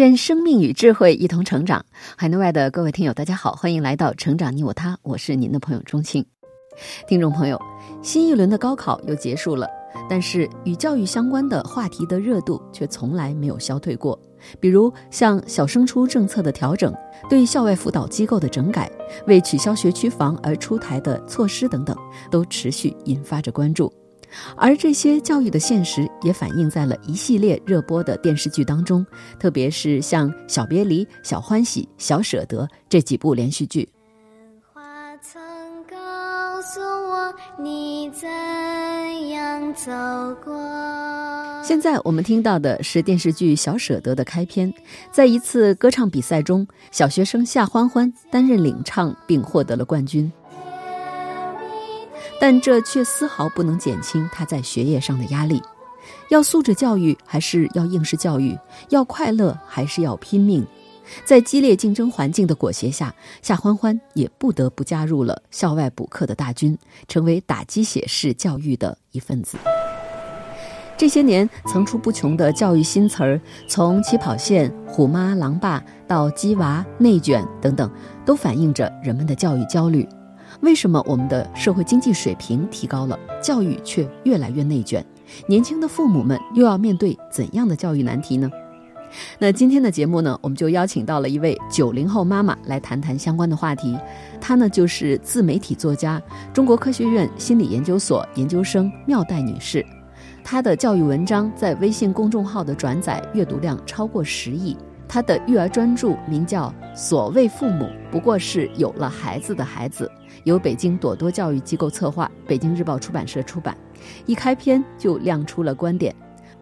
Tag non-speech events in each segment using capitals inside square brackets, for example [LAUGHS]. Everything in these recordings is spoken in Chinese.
愿生命与智慧一同成长。海内外的各位听友，大家好，欢迎来到《成长你我他》，我是您的朋友钟庆。听众朋友，新一轮的高考又结束了，但是与教育相关的话题的热度却从来没有消退过。比如像小升初政策的调整、对校外辅导机构的整改、为取消学区房而出台的措施等等，都持续引发着关注。而这些教育的现实也反映在了一系列热播的电视剧当中，特别是像《小别离》《小欢喜》《小舍得》这几部连续剧。花曾告诉我你怎样走过。现在我们听到的是电视剧《小舍得》的开篇，在一次歌唱比赛中，小学生夏欢欢担任领唱并获得了冠军。但这却丝毫不能减轻他在学业上的压力。要素质教育还是要应试教育？要快乐还是要拼命？在激烈竞争环境的裹挟下，夏欢欢也不得不加入了校外补课的大军，成为打鸡血式教育的一份子。这些年层出不穷的教育新词儿，从起跑线、虎妈狼爸到鸡娃、内卷等等，都反映着人们的教育焦虑。为什么我们的社会经济水平提高了，教育却越来越内卷？年轻的父母们又要面对怎样的教育难题呢？那今天的节目呢，我们就邀请到了一位九零后妈妈来谈谈相关的话题。她呢就是自媒体作家、中国科学院心理研究所研究生妙黛女士。她的教育文章在微信公众号的转载阅读量超过十亿。她的育儿专著名叫《所谓父母不过是有了孩子的孩子》。由北京朵朵教育机构策划，北京日报出版社出版。一开篇就亮出了观点：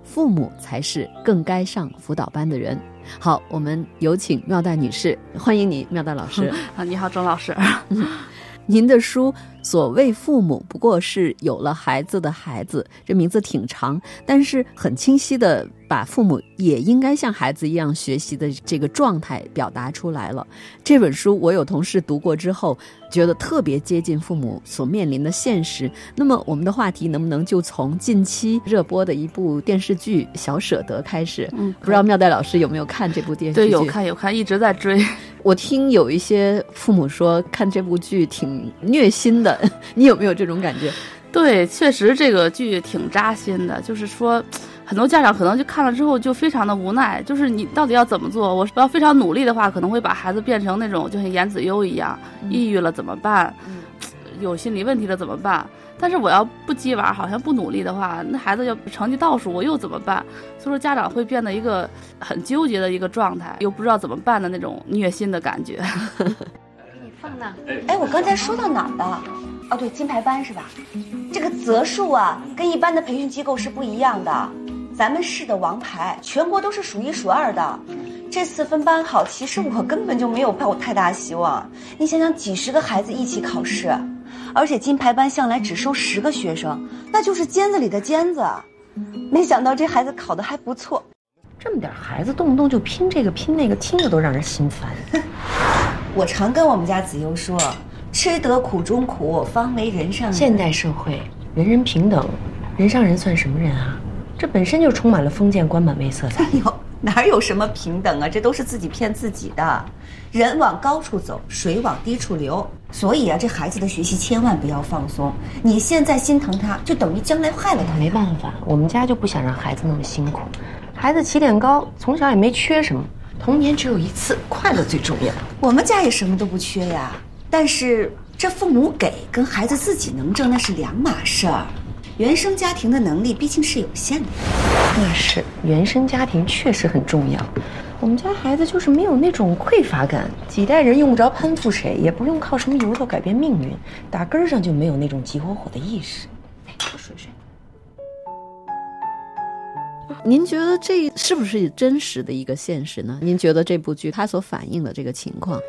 父母才是更该上辅导班的人。好，我们有请妙代女士，欢迎你，妙代老师。[LAUGHS] 啊，你好，钟老师。[LAUGHS] 您的书《所谓父母不过是有了孩子的孩子》，这名字挺长，但是很清晰的把父母也应该像孩子一样学习的这个状态表达出来了。这本书我有同事读过之后。觉得特别接近父母所面临的现实。那么，我们的话题能不能就从近期热播的一部电视剧《小舍得》开始？嗯，不知道妙黛老师有没有看这部电视剧？对，有看有看，一直在追。我听有一些父母说看这部剧挺虐心的，[LAUGHS] 你有没有这种感觉？对，确实这个剧挺扎心的，就是说。很多家长可能就看了之后就非常的无奈，就是你到底要怎么做？我要非常努力的话，可能会把孩子变成那种就像严子悠一样，抑郁了怎么办？有心理问题了怎么办？但是我要不鸡娃，好像不努力的话，那孩子要成绩倒数，我又怎么办？所以说家长会变得一个很纠结的一个状态，又不知道怎么办的那种虐心的感觉。你放那？哎，我刚才说到哪儿了？哦，对，金牌班是吧？这个择数啊，跟一般的培训机构是不一样的。咱们市的王牌，全国都是数一数二的。这次分班好，其实我根本就没有抱太大希望。你想想，几十个孩子一起考试，而且金牌班向来只收十个学生，那就是尖子里的尖子。没想到这孩子考得还不错。这么点孩子，动不动就拼这个拼那个，听着都让人心烦。[LAUGHS] 我常跟我们家子悠说，吃得苦中苦，方为人上人。现代社会，人人平等，人上人算什么人啊？这本身就充满了封建官本位色彩。哎呦，哪有什么平等啊？这都是自己骗自己的。人往高处走，水往低处流。所以啊，这孩子的学习千万不要放松。你现在心疼他，就等于将来害了他。没办法，我们家就不想让孩子那么辛苦。孩子起点高，从小也没缺什么。童年只有一次，快乐最重要。我们家也什么都不缺呀。但是这父母给跟孩子自己能挣那是两码事儿。原生家庭的能力毕竟是有限的，那是原生家庭确实很重要。我们家孩子就是没有那种匮乏感，几代人用不着攀附谁，也不用靠什么由头改变命运，打根儿上就没有那种急火火的意识。哎，喝水水。您觉得这是不是真实的一个现实呢？您觉得这部剧它所反映的这个情况？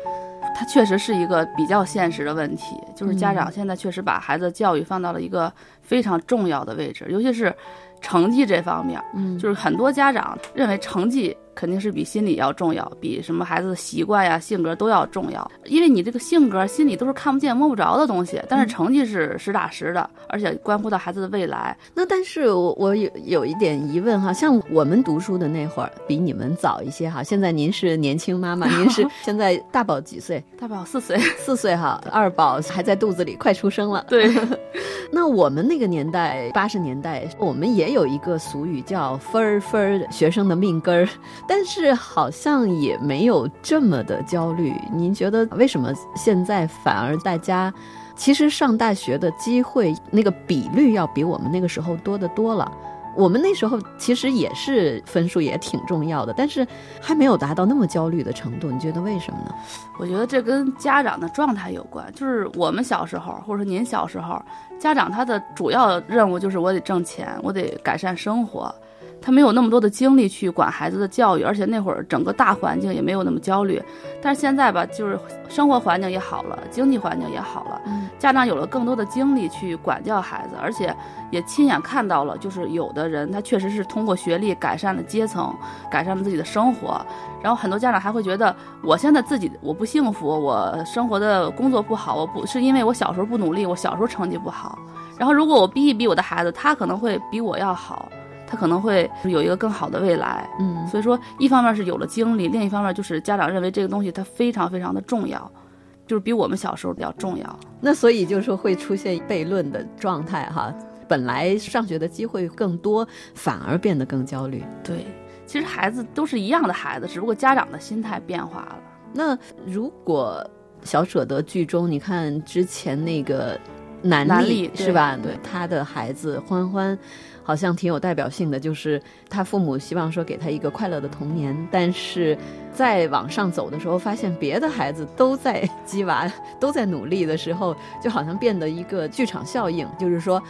它确实是一个比较现实的问题，就是家长现在确实把孩子教育放到了一个非常重要的位置，尤其是成绩这方面，嗯，就是很多家长认为成绩。肯定是比心理要重要，比什么孩子的习惯呀、性格都要重要。因为你这个性格、心理都是看不见、摸不着的东西，但是成绩是实打实的，而且关乎到孩子的未来。那但是我我有有一点疑问哈，像我们读书的那会儿，比你们早一些哈。现在您是年轻妈妈，您是 [LAUGHS] 现在大宝几岁？大宝四岁，[LAUGHS] 四岁哈，二宝还在肚子里，快出生了。对。[LAUGHS] 那我们那个年代，八十年代，我们也有一个俗语叫“分儿分儿”，学生的命根儿。但是好像也没有这么的焦虑。您觉得为什么现在反而大家其实上大学的机会那个比率要比我们那个时候多得多了？我们那时候其实也是分数也挺重要的，但是还没有达到那么焦虑的程度。你觉得为什么呢？我觉得这跟家长的状态有关。就是我们小时候，或者说您小时候，家长他的主要任务就是我得挣钱，我得改善生活。他没有那么多的精力去管孩子的教育，而且那会儿整个大环境也没有那么焦虑。但是现在吧，就是生活环境也好了，经济环境也好了，家长有了更多的精力去管教孩子，而且也亲眼看到了，就是有的人他确实是通过学历改善了阶层，改善了自己的生活。然后很多家长还会觉得，我现在自己我不幸福，我生活的工作不好，我不是因为我小时候不努力，我小时候成绩不好。然后如果我逼一逼我的孩子，他可能会比我要好。他可能会有一个更好的未来，嗯，所以说一方面是有了经历，另一方面就是家长认为这个东西它非常非常的重要，就是比我们小时候要重要。那所以就是说会出现悖论的状态哈，本来上学的机会更多，反而变得更焦虑。对，其实孩子都是一样的孩子，只不过家长的心态变化了。那如果小舍得剧中，你看之前那个南丽是吧？对，他的孩子欢欢。好像挺有代表性的，就是他父母希望说给他一个快乐的童年，但是在往上走的时候，发现别的孩子都在鸡娃，都在努力的时候，就好像变得一个剧场效应，就是说，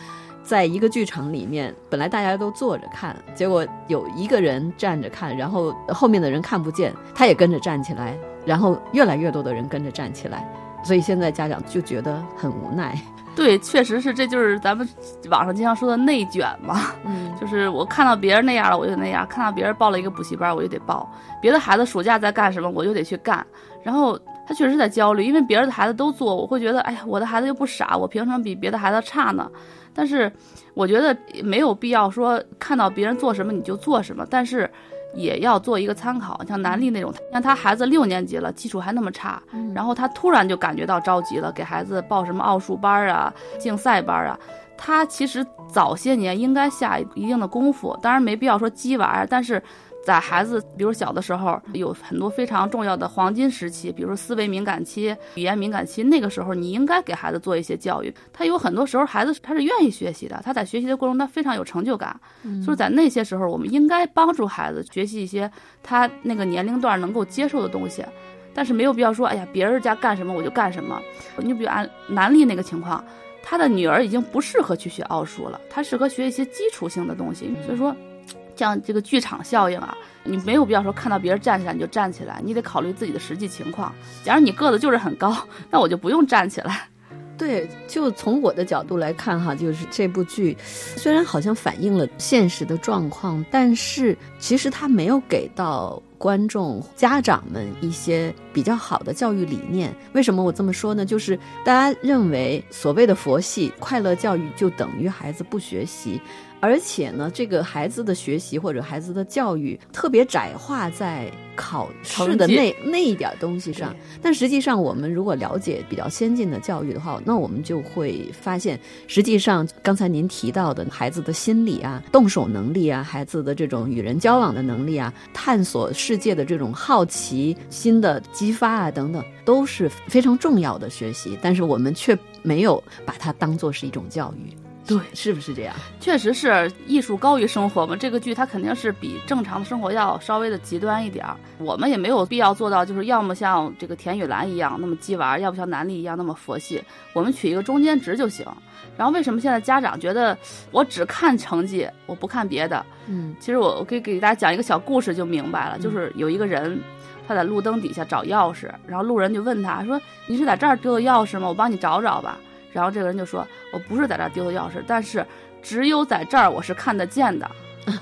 在一个剧场里面，本来大家都坐着看，结果有一个人站着看，然后后面的人看不见，他也跟着站起来，然后越来越多的人跟着站起来，所以现在家长就觉得很无奈。对，确实是，这就是咱们网上经常说的内卷嘛。嗯，就是我看到别人那样了，我就那样；看到别人报了一个补习班，我就得报；别的孩子暑假在干什么，我就得去干。然后他确实在焦虑，因为别人的孩子都做，我会觉得，哎呀，我的孩子又不傻，我凭什么比别的孩子差呢？但是我觉得没有必要说看到别人做什么你就做什么，但是。也要做一个参考，像南丽那种，像他孩子六年级了，基础还那么差，然后他突然就感觉到着急了，给孩子报什么奥数班啊、竞赛班啊，他其实早些年应该下一定的功夫，当然没必要说鸡娃，但是。在孩子，比如小的时候，有很多非常重要的黄金时期，比如说思维敏感期、语言敏感期，那个时候你应该给孩子做一些教育。他有很多时候，孩子他是愿意学习的，他在学习的过程中他非常有成就感。就是在那些时候，我们应该帮助孩子学习一些他那个年龄段能够接受的东西，但是没有必要说，哎呀，别人家干什么我就干什么。你比如按南丽那个情况，他的女儿已经不适合去学奥数了，他适合学一些基础性的东西。所以说。像这个剧场效应啊，你没有必要说看到别人站起来你就站起来，你得考虑自己的实际情况。假如你个子就是很高，[LAUGHS] 那我就不用站起来。对，就从我的角度来看哈，就是这部剧虽然好像反映了现实的状况，但是其实它没有给到观众、家长们一些比较好的教育理念。为什么我这么说呢？就是大家认为所谓的佛系快乐教育就等于孩子不学习。而且呢，这个孩子的学习或者孩子的教育特别窄化在考试的那那一点东西上。但实际上，我们如果了解比较先进的教育的话，那我们就会发现，实际上刚才您提到的孩子的心理啊、动手能力啊、孩子的这种与人交往的能力啊、探索世界的这种好奇心的激发啊等等，都是非常重要的学习。但是我们却没有把它当做是一种教育。对，是不是这样？确实是艺术高于生活嘛。这个剧它肯定是比正常的生活要稍微的极端一点儿。我们也没有必要做到，就是要么像这个田雨岚一样那么鸡娃，要不像南俪一样那么佛系。我们取一个中间值就行。然后为什么现在家长觉得我只看成绩，我不看别的？嗯，其实我我可以给大家讲一个小故事就明白了。就是有一个人他在路灯底下找钥匙，然后路人就问他说：“你是在这儿丢的钥匙吗？我帮你找找吧。”然后这个人就说：“我不是在这儿丢的钥匙，但是只有在这儿我是看得见的。[LAUGHS] ”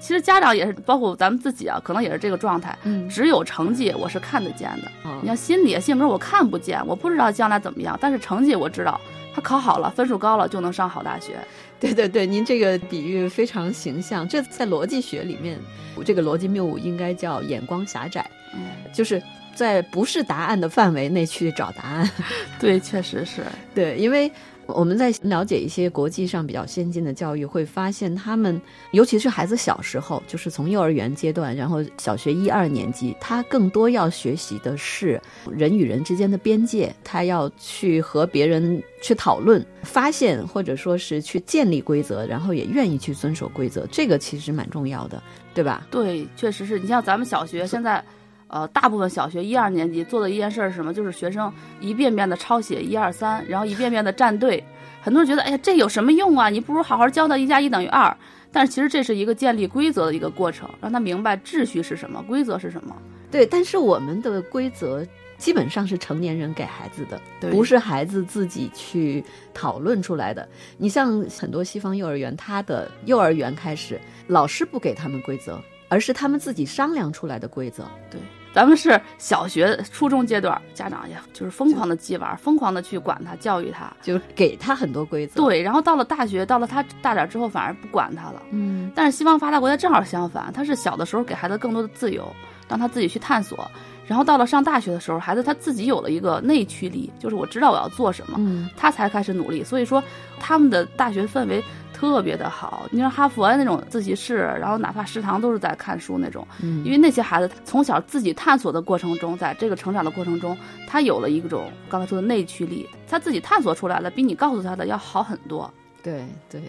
其实家长也是，包括咱们自己啊，可能也是这个状态。嗯只有成绩我是看得见的。哦你像心理性格我看不见，我不知道将来怎么样，但是成绩我知道，他考好了，分数高了就能上好大学。[LAUGHS] 对对对，您这个比喻非常形象。这在逻辑学里面，这个逻辑谬误应该叫眼光狭窄，嗯，就是在不是答案的范围内去找答案。[LAUGHS] 对，确实是。[LAUGHS] 对，因为我们在了解一些国际上比较先进的教育，会发现他们，尤其是孩子小时候，就是从幼儿园阶段，然后小学一二年级，他更多要学习的是人与人之间的边界，他要去和别人去讨论、发现，或者说是去建立规则，然后也愿意去遵守规则，这个其实蛮重要的，对吧？对，确实是你像咱们小学现在，呃，大部分小学一二年级做的一件事儿是什么？就是学生一遍遍的抄写一二三，然后一遍遍的站队。很多人觉得，哎呀，这有什么用啊？你不如好好教他一加一等于二。但是其实这是一个建立规则的一个过程，让他明白秩序是什么，规则是什么。对，但是我们的规则基本上是成年人给孩子的，对不是孩子自己去讨论出来的。你像很多西方幼儿园，他的幼儿园开始，老师不给他们规则，而是他们自己商量出来的规则。对，咱们是小学、初中阶段，家长也就是疯狂的激玩，疯狂的去管他、教育他。就给他很多规则。，对，然后到了大学，到了他大点儿之后，反而不管他了。嗯，但是西方发达国家正好相反，他是小的时候给孩子更多的自由，让他自己去探索。然后到了上大学的时候，孩子他自己有了一个内驱力，就是我知道我要做什么，嗯，他才开始努力。所以说，他们的大学氛围特别的好。你像哈佛那种自习室，然后哪怕食堂都是在看书那种，嗯因为那些孩子从小自己探索的过程中，在这个成长的过程中，他有了一种刚才说的内驱力，他自己探索出来了比你告诉他的要好很多。对对，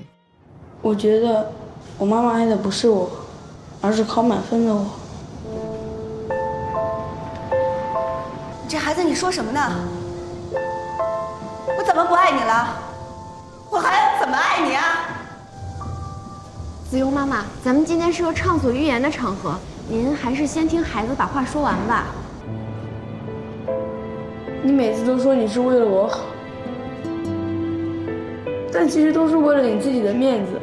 我觉得我妈妈爱的不是我，而是考满分的我。这孩子，你说什么呢？我怎么不爱你了？我还要怎么爱你啊？子悠妈妈，咱们今天是个畅所欲言的场合，您还是先听孩子把话说完吧。你每次都说你是为了我好，但其实都是为了你自己的面子，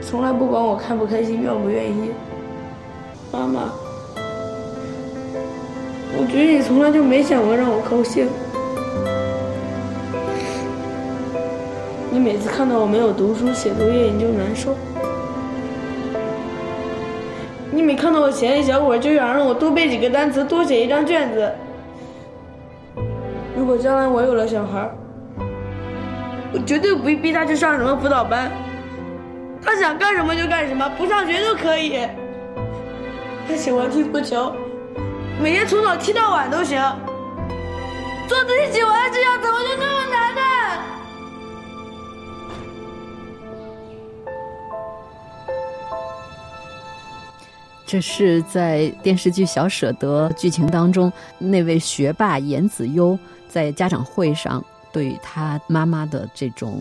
从来不管我开不开心、愿不愿意。妈妈，我觉得你从来就没想过让我高兴。你每次看到我没有读书、写作业，你就难受。你每看到我闲一小会儿，就想让我多背几个单词，多写一张卷子。如果将来我有了小孩儿，我绝对不会逼他去上什么辅导班，他想干什么就干什么，不上学都可以。他喜欢踢足球，每天从早踢到晚都行。做自己喜欢的事情怎么就那么难呢？这是在电视剧《小舍得》剧情当中，那位学霸严子悠在家长会上对他妈妈的这种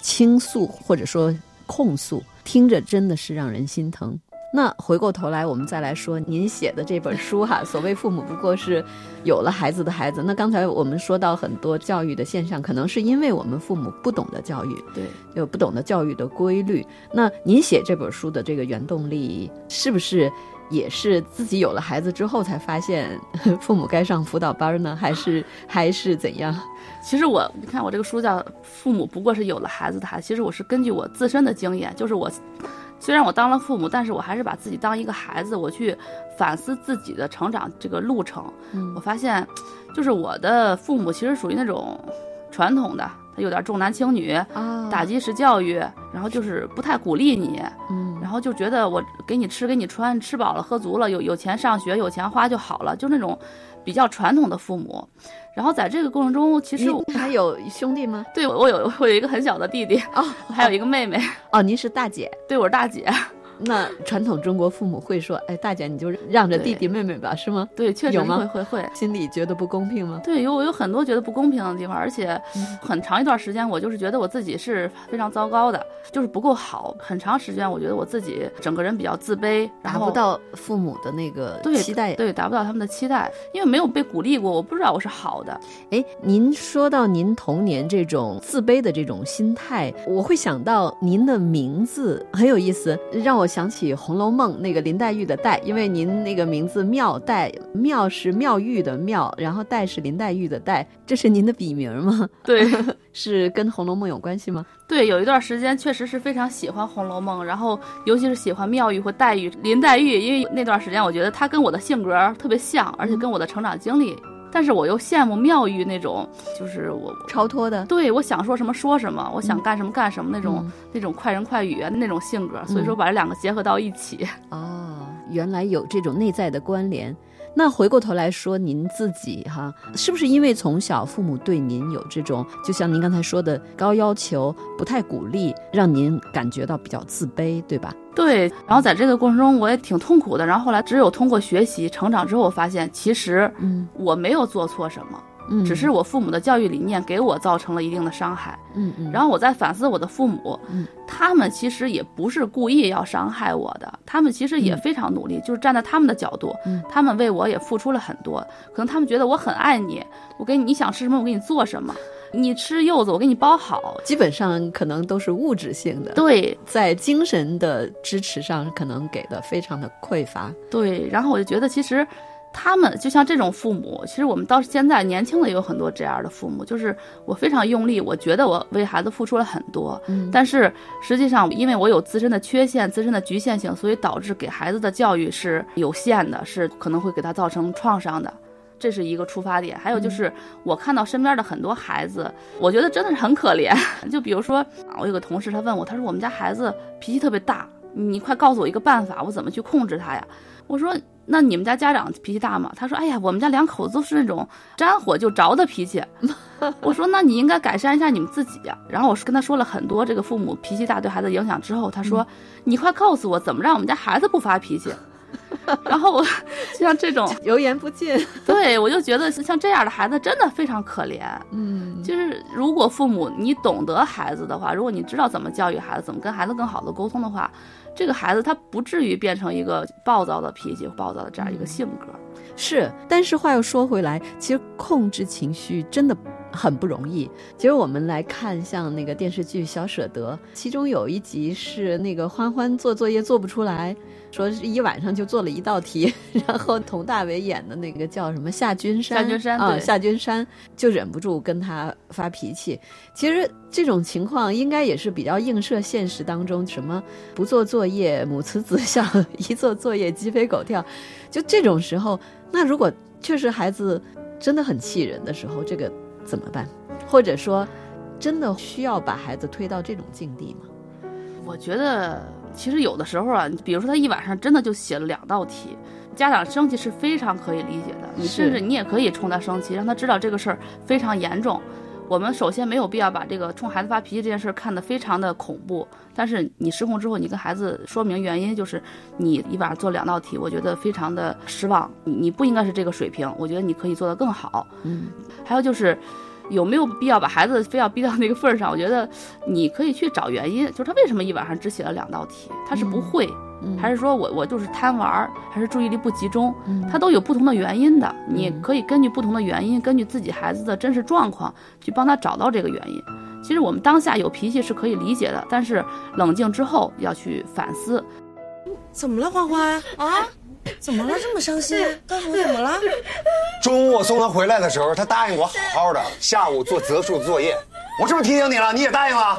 倾诉或者说控诉，听着真的是让人心疼。那回过头来，我们再来说您写的这本书哈，所谓父母不过是有了孩子的孩子。那刚才我们说到很多教育的现象，可能是因为我们父母不懂得教育，对，有不懂得教育的规律。那您写这本书的这个原动力，是不是也是自己有了孩子之后才发现父母该上辅导班呢？还是还是怎样？其实我，你看我这个书叫《父母不过是有了孩子的孩子》，其实我是根据我自身的经验，就是我虽然我当了父母，但是我还是把自己当一个孩子，我去反思自己的成长这个路程。嗯我发现，就是我的父母其实属于那种传统的，他有点重男轻女，啊打击式教育，然后就是不太鼓励你，嗯然后后就觉得我给你吃给你穿，吃饱了喝足了，有有钱上学有钱花就好了，就那种比较传统的父母。然后在这个过程中，其实我还有兄弟吗？对我有我有一个很小的弟弟哦，还有一个妹妹。哦，您是大姐？对，我是大姐。那传统中国父母会说：“哎，大姐你就让着弟弟妹妹吧，是吗？”对，确实有吗？会会会，心里觉得不公平吗？对，有我有很多觉得不公平的地方，而且很长一段时间，我就是觉得我自己是非常糟糕的，就是不够好。很长时间，我觉得我自己整个人比较自卑，达不到父母的那个期待，对，达不到他们的期待，因为没有被鼓励过，我不知道我是好的。哎，您说到您童年这种自卑的这种心态，我会想到您的名字很有意思，让我想起《红楼梦》。那个林黛玉的黛，因为您那个名字妙黛，妙是妙玉的妙，然后黛是林黛玉的黛，这是您的笔名吗？对，[LAUGHS] 是跟《红楼梦》有关系吗？对，有一段时间确实是非常喜欢《红楼梦》，然后尤其是喜欢妙玉或黛玉、林黛玉，因为那段时间我觉得她跟我的性格特别像，而且跟我的成长经历。但是我又羡慕妙玉那种，就是我超脱的，对我想说什么说什么，我想干什么干什么那种那种快人快语的那种性格，所以说把这两个结合到一起。[LAUGHS] 哦，原来有这种内在的关联。那回过头来说，您自己哈，是不是因为从小父母对您有这种，就像您刚才说的高要求，不太鼓励，让您感觉到比较自卑，对吧？对。然后在这个过程中，我也挺痛苦的。然后后来，只有通过学习成长之后，我发现其实，嗯，我没有做错什么。嗯，只是我父母的教育理念给我造成了一定的伤害。嗯嗯，然后我在反思我的父母，嗯，他们其实也不是故意要伤害我的，他们其实也非常努力，就是站在他们的角度，嗯，他们为我也付出了很多。可能他们觉得我很爱你，我给你你想吃什么我给你做什么，你吃柚子我给你包好，基本上可能都是物质性的。对，在精神的支持上可能给的非常的匮乏。对，然后我就觉得其实。他们就像这种父母，其实我们到现在年轻的也有很多这样的父母，就是我非常用力，我觉得我为孩子付出了很多，嗯，但是实际上因为我有自身的缺陷、自身的局限性，所以导致给孩子的教育是有限的，是可能会给他造成创伤的，这是一个出发点。还有就是我看到身边的很多孩子，我觉得真的是很可怜。就比如说，我有个同事，他问我，他说我们家孩子脾气特别大，你快告诉我一个办法，我怎么去控制他呀？我说。那你们家家长脾气大吗？他说：“哎呀，我们家两口子都是那种沾火就着的脾气。[LAUGHS] ”我说：“那你应该改善一下你们自己呀。”然后我是跟他说了很多这个父母脾气大对孩子影响之后，他说：“你快告诉我怎么让我们家孩子不发脾气。”然后我 [LAUGHS] 像这种油盐不进，对我就觉得像这样的孩子真的非常可怜。嗯，就是如果父母你懂得孩子的话，如果你知道怎么教育孩子，怎么跟孩子更好的沟通的话。这个孩子他不至于变成一个暴躁的脾气、暴躁的这样一个性格，是。但是话又说回来，其实控制情绪真的很不容易。其实我们来看，像那个电视剧《小舍得》，其中有一集是那个欢欢做作业做不出来。说是一晚上就做了一道题，[LAUGHS] 然后佟大为演的那个叫什么夏君山，夏君山啊，夏君山就忍不住跟他发脾气。其实这种情况应该也是比较映射现实当中，什么不做作业母慈子孝，[LAUGHS] 一做作业鸡飞狗跳。就这种时候，那如果确实孩子真的很气人的时候，这个怎么办？或者说，真的需要把孩子推到这种境地吗？我觉得。其实有的时候啊，比如说他一晚上真的就写了两道题，家长生气是非常可以理解的。你甚至你也可以冲他生气，让他知道这个事儿非常严重。我们首先没有必要把这个冲孩子发脾气这件事看得非常的恐怖。但是你失控之后，你跟孩子说明原因，就是你一晚上做两道题，我觉得非常的失望。你你不应该是这个水平，我觉得你可以做得更好。嗯，还有就是。有没有必要把孩子非要逼到那个份儿上？我觉得你可以去找原因，就是他为什么一晚上只写了两道题？他是不会，还是说我我就是贪玩，还是注意力不集中？他都有不同的原因的。你可以根据不同的原因，根据自己孩子的真实状况去帮他找到这个原因。其实我们当下有脾气是可以理解的，但是冷静之后要去反思。怎么了，欢欢啊？怎么了？这么伤心？告诉我怎么了？中午我送他回来的时候，他答应我好好的，下午做择数作业。我是不是提醒你了，你也答应了。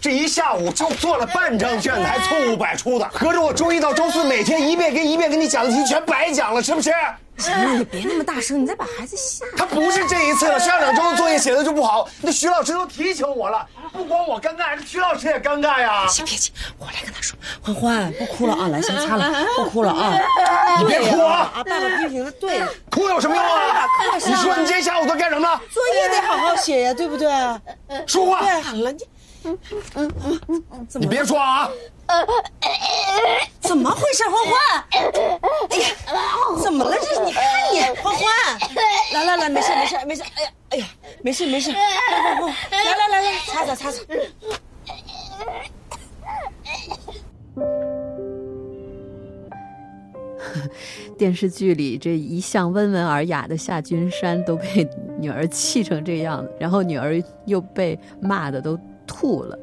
这一下午就做了半张卷子，还错误百出的，合着我周一到周四每天一遍跟一遍跟你讲的题全白讲了，是不是？行了，你别那么大声，你再把孩子吓。他不是这一次了，上两周的作业写的就不好，那徐老师都提醒我了，不光我尴尬，徐老师也尴尬呀。行别急，我来跟他说。欢欢，不哭了啊，来先擦了，不哭了啊。[LAUGHS] 你别哭啊！啊，爸爸批评的对，[LAUGHS] 哭有什么用啊？[LAUGHS] 你说你今天下午都干什么了？作业得好好写呀，对不对？说话。对，好了，你，嗯嗯嗯，你别说啊。[LAUGHS] 怎么回事，欢欢？哎呀，怎么了这？你看你，欢欢，来来来，没事没事没事。哎呀哎呀，没事没事。来来来来，擦擦擦擦。电视剧里这一向温文尔雅的夏君山都被女儿气成这样，然后女儿又被骂的都吐了。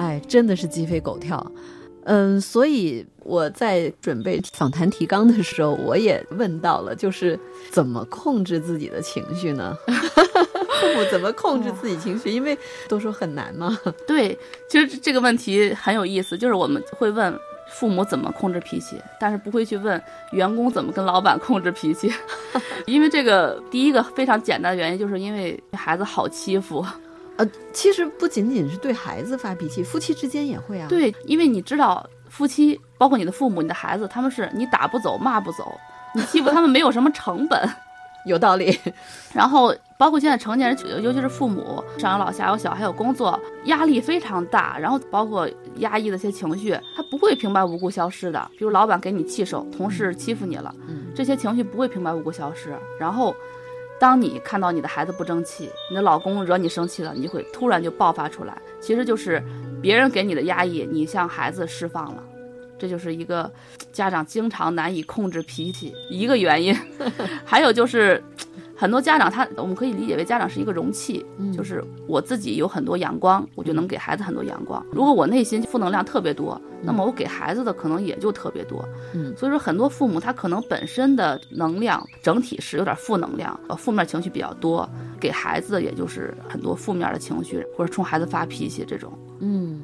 哎，真的是鸡飞狗跳，嗯，所以我在准备访谈提纲的时候，我也问到了，就是怎么控制自己的情绪呢？[LAUGHS] 父母怎么控制自己情绪？因为都说很难嘛。[LAUGHS] 对，其实这个问题很有意思，就是我们会问父母怎么控制脾气，但是不会去问员工怎么跟老板控制脾气，[LAUGHS] 因为这个第一个非常简单的原因，就是因为孩子好欺负。呃，其实不仅仅是对孩子发脾气，夫妻之间也会啊。对，因为你知道，夫妻包括你的父母、你的孩子，他们是你打不走、骂不走，你欺负他们没有什么成本，[LAUGHS] 有道理。然后包括现在成年人，尤其是父母，上有老下有小，还有工作压力非常大，然后包括压抑的一些情绪，他不会平白无故消失的。比如老板给你气受，同事欺负你了，这些情绪不会平白无故消失。然后。当你看到你的孩子不争气，你的老公惹你生气了，你会突然就爆发出来。其实就是别人给你的压抑，你向孩子释放了，这就是一个家长经常难以控制脾气一个原因。[LAUGHS] 还有就是。很多家长，他我们可以理解为家长是一个容器，就是我自己有很多阳光，我就能给孩子很多阳光。如果我内心负能量特别多，那么我给孩子的可能也就特别多。嗯，所以说很多父母他可能本身的能量整体是有点负能量，呃，负面情绪比较多，给孩子的也就是很多负面的情绪，或者冲孩子发脾气这种。嗯。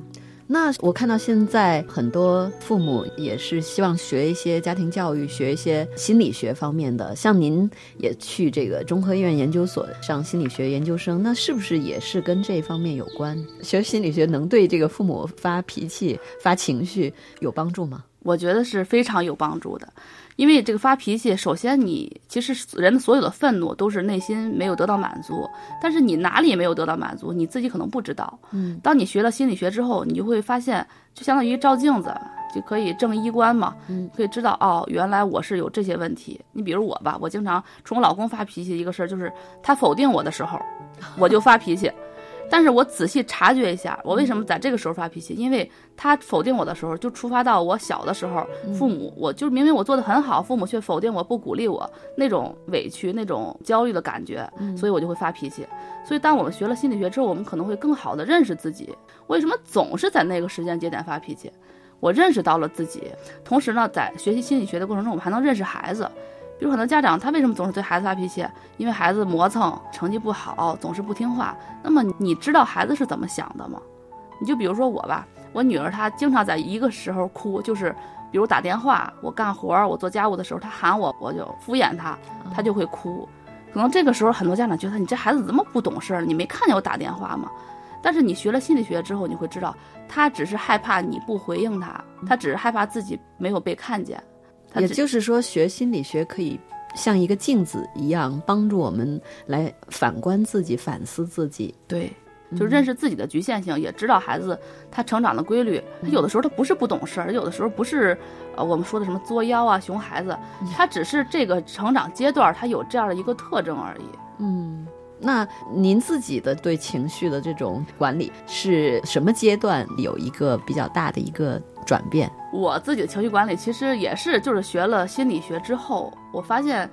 那我看到现在很多父母也是希望学一些家庭教育，学一些心理学方面的。像您也去这个中科院研究所上心理学研究生，那是不是也是跟这方面有关？学心理学能对这个父母发脾气、发情绪有帮助吗？我觉得是非常有帮助的。因为这个发脾气，首先你其实人的所有的愤怒都是内心没有得到满足，但是你哪里没有得到满足，你自己可能不知道。嗯，当你学了心理学之后，你就会发现，就相当于照镜子，就可以正衣冠嘛。嗯，可以知道哦，原来我是有这些问题。你比如我吧，我经常冲我老公发脾气，一个事儿就是他否定我的时候，我就发脾气。但是我仔细察觉一下，我为什么在这个时候发脾气？因为他否定我的时候，就触发到我小的时候，父母，我就明明我做的很好，父母却否定我，不鼓励我，那种委屈、那种焦虑的感觉，所以我就会发脾气。所以，当我们学了心理学之后，我们可能会更好的认识自己，为什么总是在那个时间节点发脾气？我认识到了自己，同时呢，在学习心理学的过程中，我们还能认识孩子。比如很多家长，他为什么总是对孩子发脾气？因为孩子磨蹭，成绩不好，总是不听话。那么你知道孩子是怎么想的吗？你就比如说我吧，我女儿她经常在一个时候哭，就是比如打电话，我干活儿，我做家务的时候，她喊我，我就敷衍她，她就会哭。可能这个时候很多家长觉得你这孩子怎么不懂事儿？你没看见我打电话吗？但是你学了心理学之后，你会知道，他只是害怕你不回应他，他只是害怕自己没有被看见。也就是说，学心理学可以像一个镜子一样，帮助我们来反观自己、反思自己。对，就认识自己的局限性，也知道孩子他成长的规律。他有的时候他不是不懂事儿，有的时候不是呃我们说的什么作妖啊、熊孩子，他只是这个成长阶段他有这样的一个特征而已。嗯。那您自己的对情绪的这种管理是什么阶段有一个比较大的一个转变？我自己的情绪管理其实也是，就是学了心理学之后，我发现，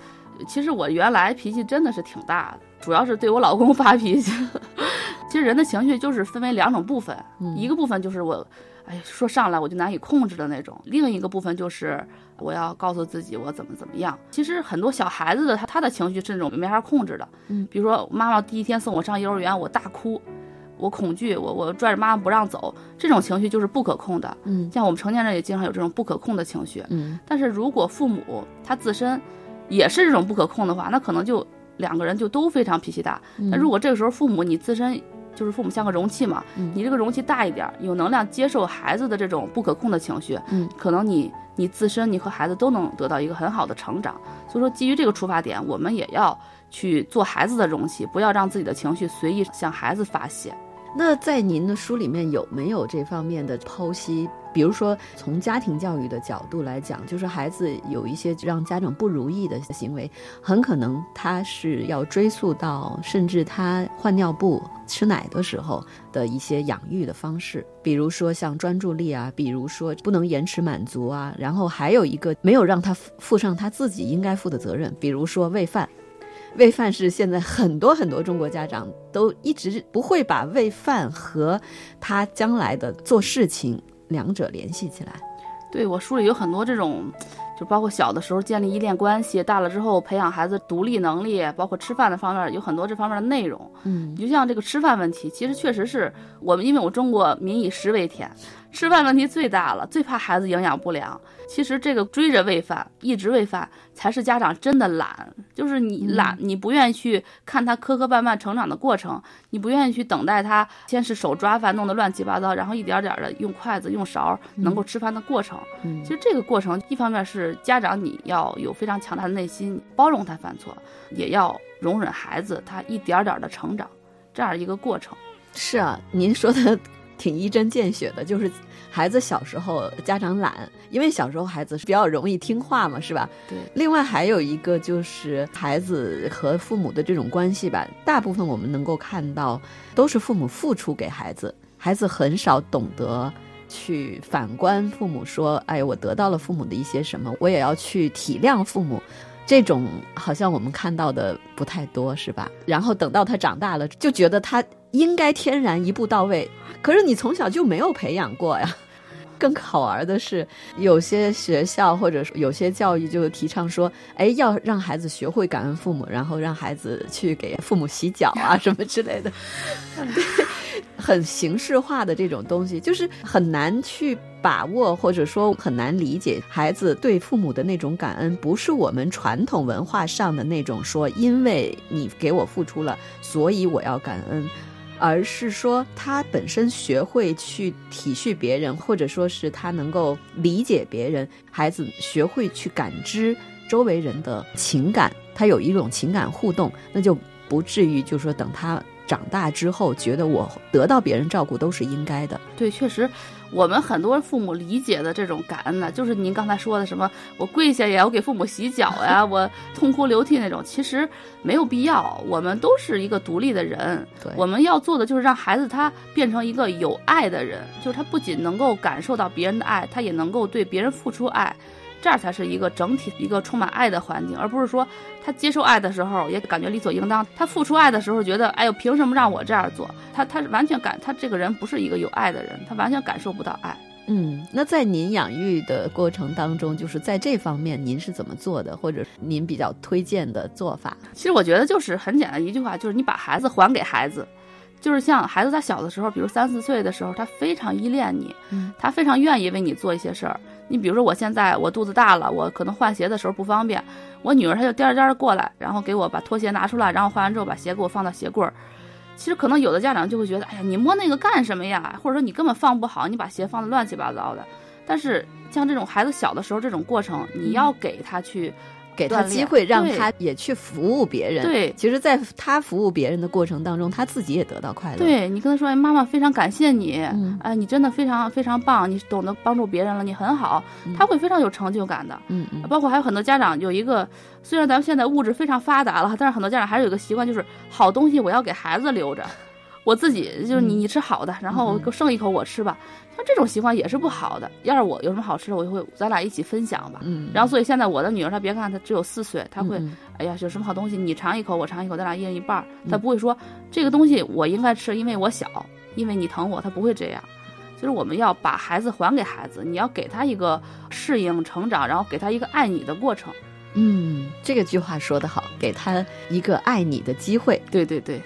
其实我原来脾气真的是挺大的，主要是对我老公发脾气。[LAUGHS] 其实人的情绪就是分为两种部分，一个部分就是我。哎，说上来我就难以控制的那种。另一个部分就是我要告诉自己我怎么怎么样。其实很多小孩子的他他的情绪是那种没法控制的。嗯，比如说妈妈第一天送我上幼儿园，我大哭，我恐惧，我我拽着妈妈不让走，这种情绪就是不可控的。嗯，像我们成年人也经常有这种不可控的情绪。嗯，但是如果父母他自身也是这种不可控的话，那可能就两个人就都非常脾气大。那如果这个时候父母你自身就是父母像个容器嘛，你这个容器大一点，有能量接受孩子的这种不可控的情绪，嗯，可能你你自身你和孩子都能得到一个很好的成长。所以说，基于这个出发点，我们也要去做孩子的容器，不要让自己的情绪随意向孩子发泄。那在您的书里面有没有这方面的剖析？比如说，从家庭教育的角度来讲，就是孩子有一些让家长不如意的行为，很可能他是要追溯到甚至他换尿布、吃奶的时候的一些养育的方式，比如说像专注力啊，比如说不能延迟满足啊，然后还有一个没有让他负上他自己应该负的责任，比如说喂饭。喂饭是现在很多很多中国家长都一直不会把喂饭和他将来的做事情两者联系起来。对我书里有很多这种，就包括小的时候建立依恋关系，大了之后培养孩子独立能力，包括吃饭的方面有很多这方面的内容。嗯，就像这个吃饭问题，其实确实是我们，因为我中国民以食为天。吃饭问题最大了，最怕孩子营养不良。其实这个追着喂饭，一直喂饭，才是家长真的懒。就是你懒，你不愿意去看他磕磕绊绊成长的过程，你不愿意去等待他先是手抓饭弄得乱七八糟，然后一点点的用筷子用勺能够吃饭的过程。嗯其实这个过程，一方面是家长你要有非常强大的内心，包容他犯错，也要容忍孩子他一点点的成长，这样一个过程。是啊，您说的。[LAUGHS] 挺一针见血的，就是孩子小时候家长懒，因为小时候孩子是比较容易听话嘛，是吧？对。另外还有一个就是孩子和父母的这种关系吧，大部分我们能够看到都是父母付出给孩子，孩子很少懂得去反观父母，说：“哎，我得到了父母的一些什么，我也要去体谅父母。”这种好像我们看到的不太多，是吧？然后等到他长大了，就觉得他应该天然一步到位。可是你从小就没有培养过呀。更好玩的是，有些学校或者有些教育就提倡说，哎，要让孩子学会感恩父母，然后让孩子去给父母洗脚啊什么之类的，[LAUGHS] 很形式化的这种东西，就是很难去把握，或者说很难理解孩子对父母的那种感恩，不是我们传统文化上的那种说，因为你给我付出了，所以我要感恩。而是说，他本身学会去体恤别人，或者说是他能够理解别人。孩子学会去感知周围人的情感，他有一种情感互动，那就不至于就是说等他长大之后，觉得我得到别人照顾都是应该的。对，确实。我们很多父母理解的这种感恩呢，就是您刚才说的什么，我跪下也要给父母洗脚呀，[LAUGHS] 我痛哭流涕那种，其实没有必要。我们都是一个独立的人，我们要做的就是让孩子他变成一个有爱的人，就是他不仅能够感受到别人的爱，他也能够对别人付出爱。这样才是一个整体、一个充满爱的环境，而不是说他接受爱的时候也感觉理所应当，他付出爱的时候觉得，哎呦，凭什么让我这样做？他他完全感，他这个人不是一个有爱的人，他完全感受不到爱。嗯，那在您养育的过程当中，就是在这方面您是怎么做的，或者您比较推荐的做法？其实我觉得就是很简单一句话，就是你把孩子还给孩子，就是像孩子他小的时候，比如三四岁的时候，他非常依恋你，他非常愿意为你做一些事儿。你比如说，我现在我肚子大了，我可能换鞋的时候不方便，我女儿她就颠颠的过来，然后给我把拖鞋拿出来，然后换完之后把鞋给我放到鞋柜儿。其实可能有的家长就会觉得，哎呀，你摸那个干什么呀？或者说你根本放不好，你把鞋放的乱七八糟的。但是像这种孩子小的时候这种过程，你要给他去。给他机会，让他也去服务别人。对，其实，在他服务别人的过程当中，他自己也得到快乐。对你跟他说：“哎，妈妈非常感谢你，哎，你真的非常非常棒，你懂得帮助别人了，你很好。”他会非常有成就感的。嗯嗯。包括还有很多家长有一个，虽然咱们现在物质非常发达了，但是很多家长还是有个习惯，就是好东西我要给孩子留着。我自己就是你，你吃好的，然后剩一口我吃吧。像这种习惯也是不好的。要是我有什么好吃的，我就会咱俩一起分享吧。嗯。然后，所以现在我的女儿，她别看她只有四岁，她会，哎呀，有什么好东西，你尝一口，我尝一口，咱俩一人一半。她不会说这个东西我应该吃，因为我小，因为你疼我，她不会这样。就是我们要把孩子还给孩子，你要给他一个适应成长，然后给他一个爱你的过程。嗯，这个句话说得好，给他一个爱你的机会。对对对。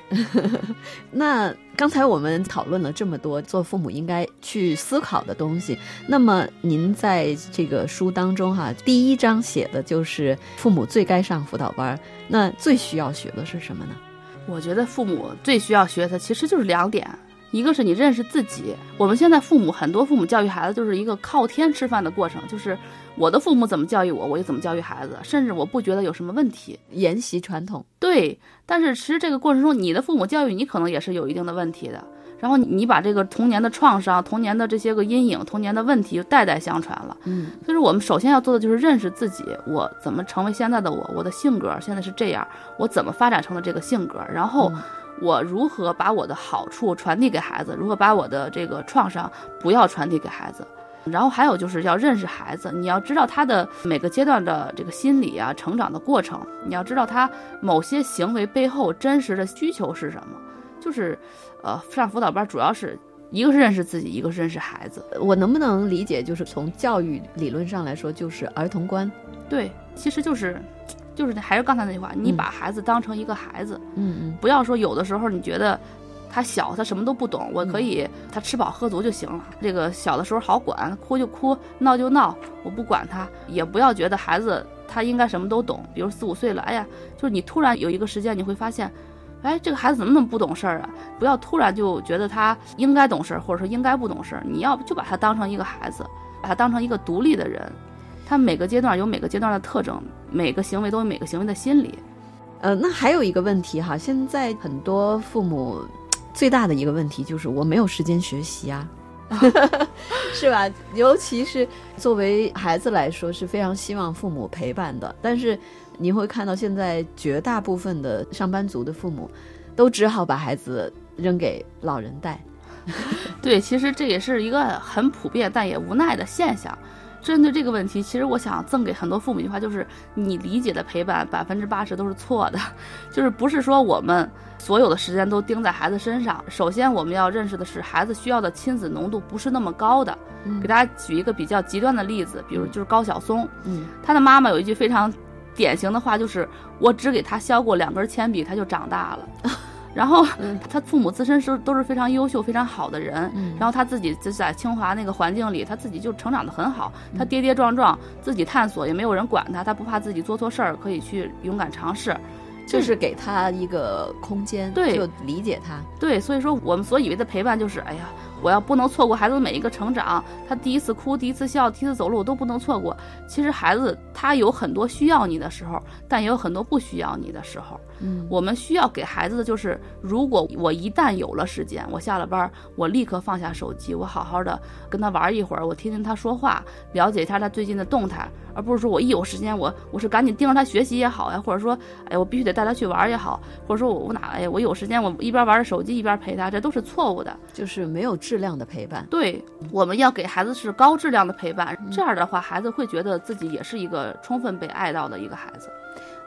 [LAUGHS] 那刚才我们讨论了这么多做父母应该去思考的东西，那么您在这个书当中哈，第一章写的就是父母最该上辅导班，那最需要学的是什么呢？我觉得父母最需要学的其实就是两点。一个是你认识自己，我们现在父母很多父母教育孩子就是一个靠天吃饭的过程，就是我的父母怎么教育我，我就怎么教育孩子，甚至我不觉得有什么问题，沿袭传统。对，但是其实这个过程中，你的父母教育你可能也是有一定的问题的，然后你把这个童年的创伤、童年的这些个阴影、童年的问题代代相传了。嗯，所以说我们首先要做的就是认识自己，我怎么成为现在的我，我的性格现在是这样，我怎么发展成了这个性格，然后。我如何把我的好处传递给孩子？如何把我的这个创伤不要传递给孩子？然后还有就是要认识孩子，你要知道他的每个阶段的这个心理啊，成长的过程，你要知道他某些行为背后真实的需求是什么。就是，呃，上辅导班主要是一个是认识自己，一个是认识孩子。我能不能理解，就是从教育理论上来说，就是儿童观？对，其实就是。就是还是刚才那句话，你把孩子当成一个孩子，嗯嗯，不要说有的时候你觉得他小，他什么都不懂，我可以他吃饱喝足就行了。这个小的时候好管，哭就哭，闹就闹，我不管他。也不要觉得孩子他应该什么都懂，比如四五岁了，哎呀，就是你突然有一个时间你会发现，哎，这个孩子怎么那么不懂事儿啊？不要突然就觉得他应该懂事儿，或者说应该不懂事儿。你要就把他当成一个孩子，把他当成一个独立的人。他每个阶段有每个阶段的特征，每个行为都有每个行为的心理。呃，那还有一个问题哈，现在很多父母最大的一个问题就是我没有时间学习啊，[LAUGHS] 是吧？尤其是作为孩子来说，是非常希望父母陪伴的。但是你会看到现在绝大部分的上班族的父母，都只好把孩子扔给老人带。[LAUGHS] 对，其实这也是一个很普遍但也无奈的现象。针对这个问题，其实我想赠给很多父母一句话，就是你理解的陪伴百分之八十都是错的，[LAUGHS] 就是不是说我们所有的时间都盯在孩子身上。首先，我们要认识的是，孩子需要的亲子浓度不是那么高的。给大家举一个比较极端的例子，比如就是高晓松，嗯，他的妈妈有一句非常典型的话，就是我只给他削过两根铅笔，他就长大了。[LAUGHS] 然后，他父母自身是都是非常优秀、非常好的人。然后他自己就在清华那个环境里，他自己就成长得很好。他跌跌撞撞，自己探索，也没有人管他，他不怕自己做错事儿，可以去勇敢尝试。就是给他一个空间，对，就理解他。对，所以说我们所以为的陪伴，就是哎呀。我要不能错过孩子的每一个成长，他第一次哭，第一次笑，第一次走路，我都不能错过。其实孩子他有很多需要你的时候，但也有很多不需要你的时候。嗯，我们需要给孩子的就是，如果我一旦有了时间，我下了班，我立刻放下手机，我好好的跟他玩一会儿，我听听他说话，了解一下他最近的动态，而不是说我一有时间，我我是赶紧盯着他学习也好呀，或者说，哎，我必须得带他去玩也好，或者说我我哪哎，我有时间，我一边玩着手机一边陪他，这都是错误的，就是没有。质量的陪伴，对，我们要给孩子是高质量的陪伴，这样的话，孩子会觉得自己也是一个充分被爱到的一个孩子。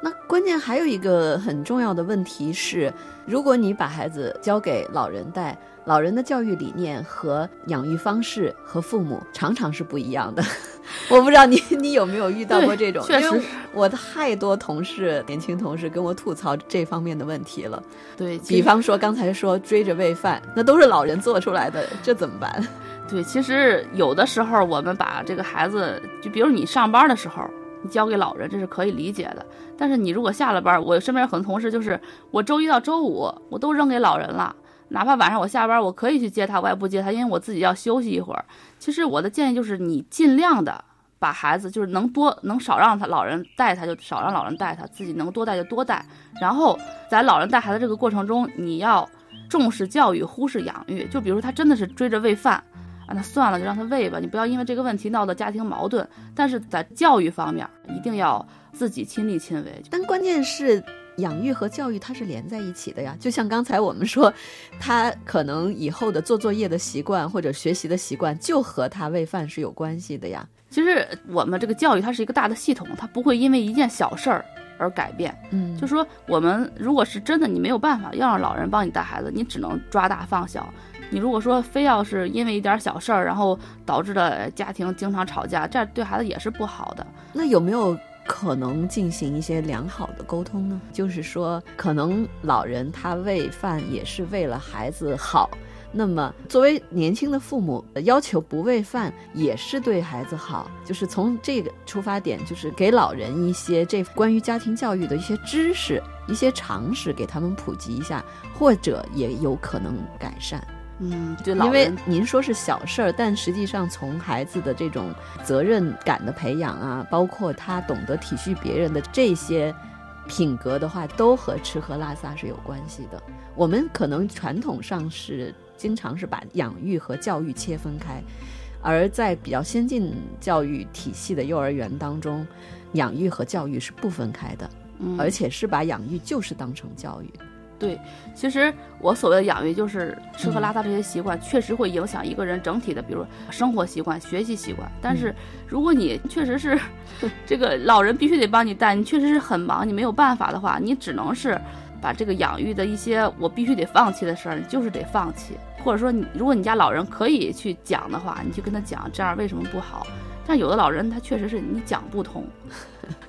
那关键还有一个很重要的问题是，如果你把孩子交给老人带。老人的教育理念和养育方式和父母常常是不一样的，[LAUGHS] 我不知道你 [LAUGHS] 你有没有遇到过这种？确实，我太多同事年轻同事跟我吐槽这方面的问题了。对比方说刚才说追着喂饭，那都是老人做出来的，这怎么办？[LAUGHS] 对，其实有的时候我们把这个孩子，就比如你上班的时候，你交给老人，这是可以理解的。但是你如果下了班，我身边有很多同事，就是我周一到周五我都扔给老人了。哪怕晚上我下班，我可以去接他，我也不接他，因为我自己要休息一会儿。其实我的建议就是，你尽量的把孩子，就是能多能少让他老人带他，就少让老人带他，自己能多带就多带。然后在老人带孩子这个过程中，你要重视教育，忽视养育。就比如他真的是追着喂饭，啊，那算了，就让他喂吧。你不要因为这个问题闹到家庭矛盾。但是在教育方面，一定要自己亲力亲为。但关键是。养育和教育它是连在一起的呀，就像刚才我们说，他可能以后的做作业的习惯或者学习的习惯，就和他喂饭是有关系的呀。其实我们这个教育它是一个大的系统，它不会因为一件小事儿而改变。嗯，就说我们如果是真的你没有办法要让老人帮你带孩子，你只能抓大放小。你如果说非要是因为一点小事儿，然后导致的家庭经常吵架，这样对孩子也是不好的。那有没有？可能进行一些良好的沟通呢？就是说，可能老人他喂饭也是为了孩子好。那么，作为年轻的父母，要求不喂饭也是对孩子好。就是从这个出发点，就是给老人一些这关于家庭教育的一些知识、一些常识，给他们普及一下，或者也有可能改善。嗯，对，老因为您说是小事儿，但实际上从孩子的这种责任感的培养啊，包括他懂得体恤别人的这些品格的话，都和吃喝拉撒是有关系的。我们可能传统上是经常是把养育和教育切分开，而在比较先进教育体系的幼儿园当中，养育和教育是不分开的，嗯而且是把养育就是当成教育。对，其实我所谓的养育，就是吃喝拉撒这些习惯，确实会影响一个人整体的，比如生活习惯、学习习惯。但是，如果你确实是 [LAUGHS] 这个老人必须得帮你带，你确实是很忙，你没有办法的话，你只能是把这个养育的一些我必须得放弃的事儿，你就是得放弃。或者说你，如果你家老人可以去讲的话，你去跟他讲这样为什么不好。但有的老人他确实是你讲不通，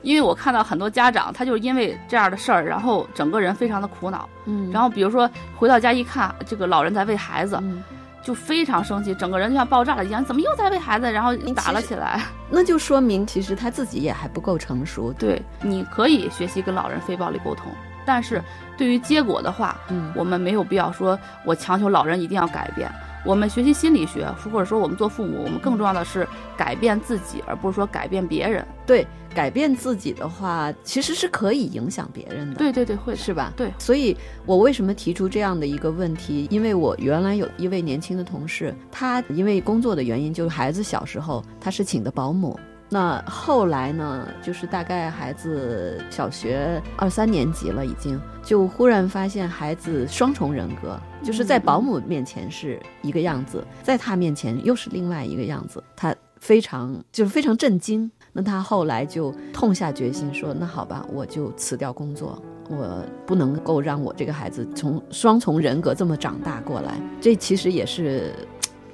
因为我看到很多家长，他就是因为这样的事儿，然后整个人非常的苦恼。嗯然后比如说回到家一看，这个老人在喂孩子，嗯就非常生气，整个人就像爆炸了一样，怎么又在喂孩子？然后打了起来。那就说明其实他自己也还不够成熟。对，你可以学习跟老人非暴力沟通，但是对于结果的话，嗯我们没有必要说我强求老人一定要改变。我们学习心理学，或者说我们做父母，我们更重要的是改变自己，而不是说改变别人。对，改变自己的话，其实是可以影响别人的。对对对，会的是吧？对所以我为什么提出这样的一个问题？因为我原来有一位年轻的同事，他因为工作的原因，就是孩子小时候他是请的保姆。那后来呢，就是大概孩子小学二三年级了，已经就忽然发现孩子双重人格，就是在保姆面前是一个样子，在他面前又是另外一个样子，他非常就是非常震惊。那他后来就痛下决心说：“那好吧，我就辞掉工作，我不能够让我这个孩子从双重人格这么长大过来。”这其实也是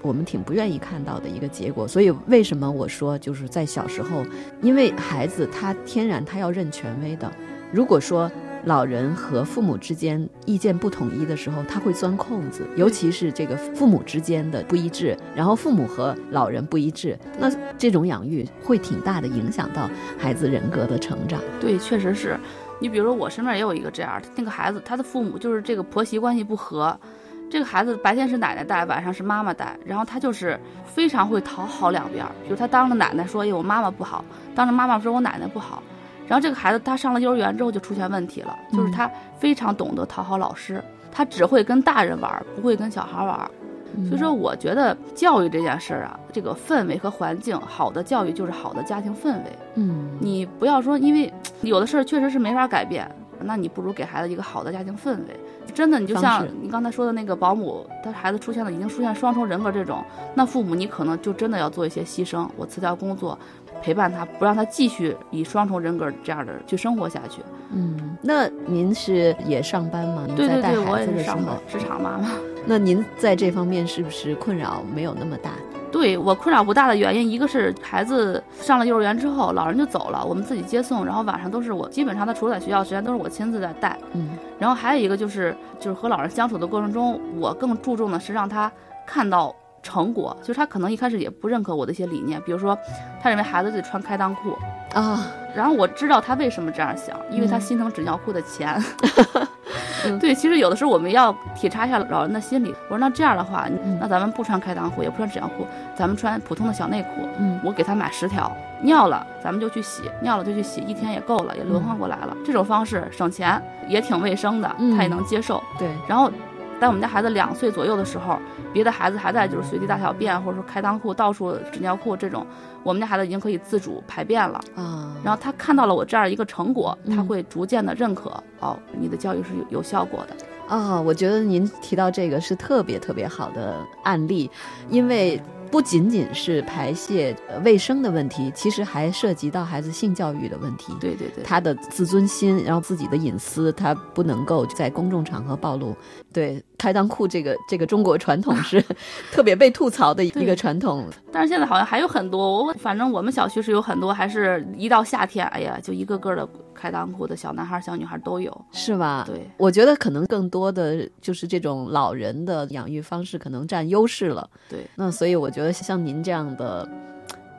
我们挺不愿意看到的一个结果。所以为什么我说就是在小时候，因为孩子他天然他要认权威的，如果说。老人和父母之间意见不统一的时候，他会钻空子，尤其是这个父母之间的不一致，然后父母和老人不一致，那这种养育会挺大的影响到孩子人格的成长。对，确实是。你比如说，我身边也有一个这样的，那个孩子，他的父母就是这个婆媳关系不和，这个孩子白天是奶奶带，晚上是妈妈带，然后他就是非常会讨好两边儿，比如他当着奶奶说，哎，我妈妈不好，当着妈妈说我奶奶不好。然后这个孩子他上了幼儿园之后就出现问题了，就是他非常懂得讨好老师，他只会跟大人玩，不会跟小孩玩。所以说，我觉得教育这件事儿啊，这个氛围和环境，好的教育就是好的家庭氛围。嗯，你不要说，因为有的事儿确实是没法改变，那你不如给孩子一个好的家庭氛围。真的，你就像你刚才说的那个保姆，他孩子出现了已经出现双重人格这种，那父母你可能就真的要做一些牺牲，我辞掉工作。陪伴他，不让他继续以双重人格这样的去生活下去。嗯，那您是也上班吗？您对对对，在带孩我也是上子的时候，职场妈妈。那您在这方面是不是困扰没有那么大？对我困扰不大的原因，一个是孩子上了幼儿园之后，老人就走了，我们自己接送，然后晚上都是我，基本上他除了在学校时间都是我亲自在带。嗯，然后还有一个就是，就是和老人相处的过程中，我更注重的是让他看到成果，就是他可能一开始也不认可我的一些理念，比如说，他认为孩子得穿开裆裤，啊，然后我知道他为什么这样想，因为他嗯心疼纸尿裤的钱。嗯 [LAUGHS] 对，其实有的时候我们要体察一下老人的心理。我说那这样的话，嗯那咱们不穿开裆裤，也不穿纸尿裤，咱们穿普通的小内裤。嗯我给他买十条，尿了咱们就去洗，尿了就去洗，一天也够了，也轮换过来了。这种方式省钱，也挺卫生的，嗯他也能接受。对，然后，在我们家孩子两岁左右的时候，别的孩子还在就是随地大小便，或者说开裆裤、到处纸尿裤这种，我们家孩子已经可以自主排便了。啊，然后他看到了我这样一个成果，他嗯会逐渐的认可，哦，你的教育是有有效果的。啊，我觉得您提到这个是特别特别好的案例，因为不仅仅是排泄、呃卫生的问题，其实还涉及到孩子性教育的问题。对对对，他的自尊心，然后自己的隐私，他不能够在公众场合暴露。对，开裆裤这个这个中国传统是 [LAUGHS] 特别被吐槽的一个传统。但是现在好像还有很多，我反正我们小区是有很多，还是一到夏天，哎呀，就一个个的开裆裤的小男孩、小女孩都有，是吧？对，我觉得可能更多的就是这种老人的养育方式可能占优势了。对，那所以我觉得像您这样的，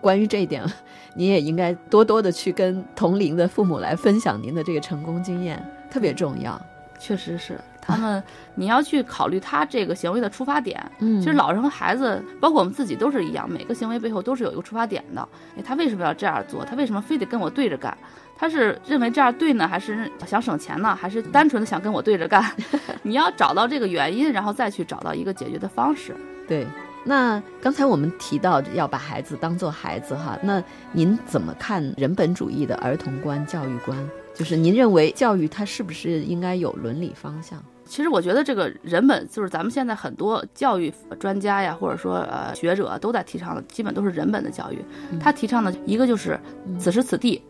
关于这一点，[LAUGHS] 你也应该多多的去跟同龄的父母来分享您的这个成功经验，特别重要。确实是他们，[LAUGHS] 你要去考虑他这个行为的出发点。嗯，其实老人和孩子，包括我们自己都是一样，每个行为背后都是有一个出发点的。哎，他为什么要这样做？他为什么非得跟我对着干？他是认为这样对呢，还是想省钱呢？还是单纯的想跟我对着干？[LAUGHS] 你要找到这个原因，然后再去找到一个解决的方式。对，那刚才我们提到要把孩子当做孩子哈，那您怎么看人本主义的儿童观、教育观？就是您认为教育它是不是应该有伦理方向？其实我觉得这个人本就是咱们现在很多教育专家呀，或者说呃学者都在提倡的，基本都是人本的教育。他提倡的一个就是此时此地，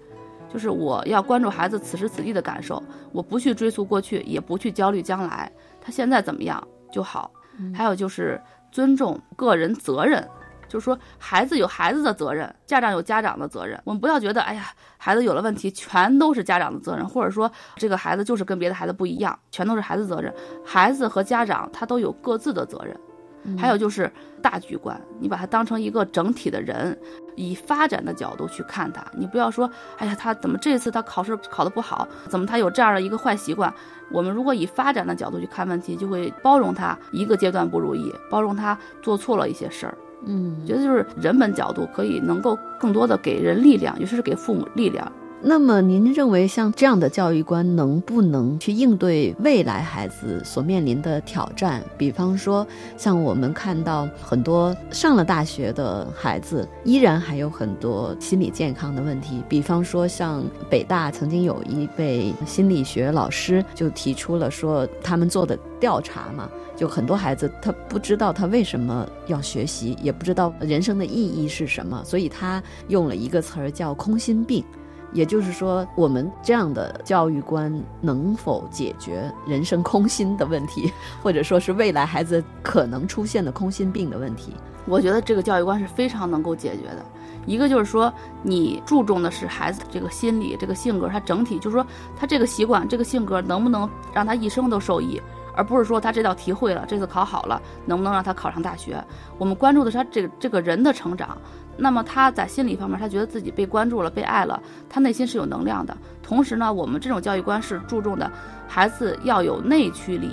就是我要关注孩子此时此地的感受，我不去追溯过去，也不去焦虑将来，他现在怎么样就好。还有就是尊重个人责任。就是说，孩子有孩子的责任，家长有家长的责任。我们不要觉得，哎呀，孩子有了问题，全都是家长的责任，或者说这个孩子就是跟别的孩子不一样，全都是孩子责任。孩子和家长他都有各自的责任。还有就是大局观，你把他当成一个整体的人，以发展的角度去看他。你不要说，哎呀，他怎么这次他考试考得不好？怎么他有这样的一个坏习惯？我们如果以发展的角度去看问题，就会包容他一个阶段不如意，包容他做错了一些事儿。嗯，觉得就是人本角度可以能够更多的给人力量，尤其是给父母力量。那么您认为像这样的教育观能不能去应对未来孩子所面临的挑战？比方说，像我们看到很多上了大学的孩子，依然还有很多心理健康的问题。比方说，像北大曾经有一位心理学老师就提出了说，他们做的调查嘛，就很多孩子他不知道他为什么要学习，也不知道人生的意义是什么，所以他用了一个词儿叫“空心病”。也就是说，我们这样的教育观能否解决人生空心的问题，或者说是未来孩子可能出现的空心病的问题？我觉得这个教育观是非常能够解决的。一个就是说，你注重的是孩子这个心理、这个性格，他整体就是说他这个习惯、这个性格能不能让他一生都受益，而不是说他这道题会了，这次考好了，能不能让他考上大学？我们关注的是他这个这个人的成长。那么他在心理方面，他觉得自己被关注了、被爱了，他内心是有能量的。同时呢，我们这种教育观是注重的，孩子要有内驱力。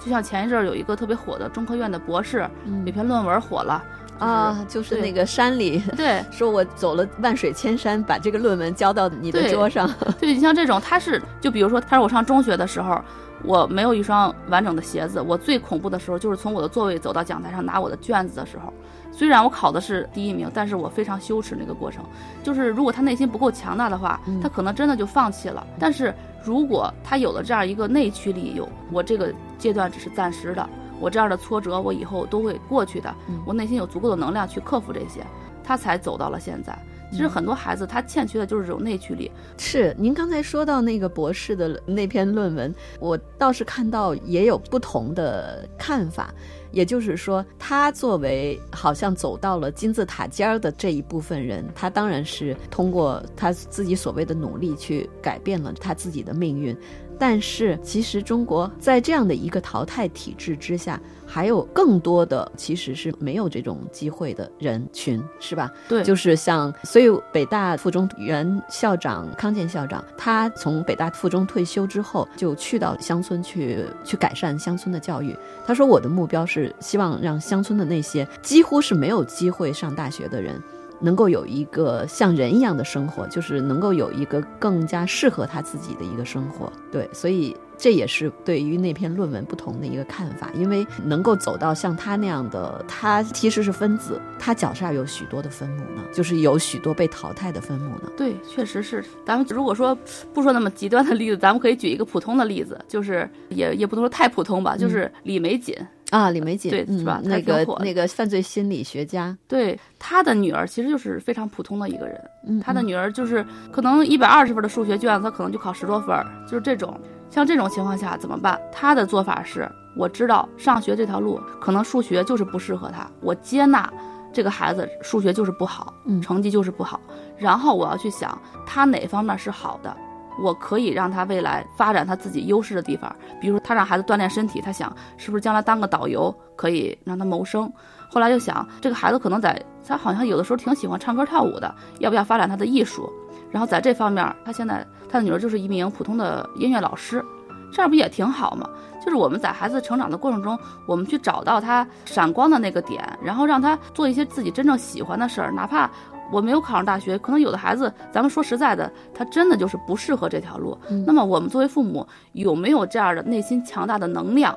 就像前一阵儿有一个特别火的中科院的博士，有篇论文火了啊，就是那个山里，对，[LAUGHS] 说我走了万水千山，把这个论文交到你的桌上。[LAUGHS] 对你像这种，他是就比如说，他说我上中学的时候，我没有一双完整的鞋子，我最恐怖的时候就是从我的座位走到讲台上拿我的卷子的时候。虽然我考的是第一名，但是我非常羞耻那个过程。就是如果他内心不够强大的话，他可能真的就放弃了。但是如果他有了这样一个内驱力，有我这个阶段只是暂时的，我这样的挫折我以后都会过去的。我内心有足够的能量去克服这些，他才走到了现在。其实很多孩子他欠缺的就是这种内驱力。是您刚才说到那个博士的那篇论文，我倒是看到也有不同的看法。也就是说，他作为好像走到了金字塔尖儿的这一部分人，他当然是通过他自己所谓的努力去改变了他自己的命运。但是，其实中国在这样的一个淘汰体制之下，还有更多的其实是没有这种机会的人群，是吧？对，就是像，所以北大附中原校长康健校长，他从北大附中退休之后，就去到乡村去去改善乡村的教育。他说：“我的目标是希望让乡村的那些几乎是没有机会上大学的人。”能够有一个像人一样的生活，就是能够有一个更加适合他自己的一个生活。对，所以这也是对于那篇论文不同的一个看法。因为能够走到像他那样的，他其实是分子，他脚下有许多的分母呢，就是有许多被淘汰的分母呢。对，确实是。咱们如果说不说那么极端的例子，咱们可以举一个普通的例子，就是也也不能说太普通吧，就是李玫瑾。啊，李玫瑾对是吧？那个那个犯罪心理学家，对他的女儿其实就是非常普通的一个人。他的女儿就是可能一百二十分的数学卷子，他可能就考十多分，就是这种。像这种情况下怎么办？他的做法是，我知道上学这条路可能数学就是不适合他，我接纳这个孩子数学就是不好，嗯成绩就是不好，然后我要去想他哪方面是好的。我可以让他未来发展他自己优势的地方，比如说他让孩子锻炼身体，他想是不是将来当个导游可以让他谋生。后来就想，这个孩子可能在他好像有的时候挺喜欢唱歌跳舞的，要不要发展他的艺术？然后在这方面，他现在他的女儿就是一名普通的音乐老师，这样不也挺好吗？就是我们在孩子成长的过程中，我们去找到他闪光的那个点，然后让他做一些自己真正喜欢的事儿，哪怕我没有考上大学，可能有的孩子，咱们说实在的，他真的就是不适合这条路。嗯那么我们作为父母，有没有这样的内心强大的能量？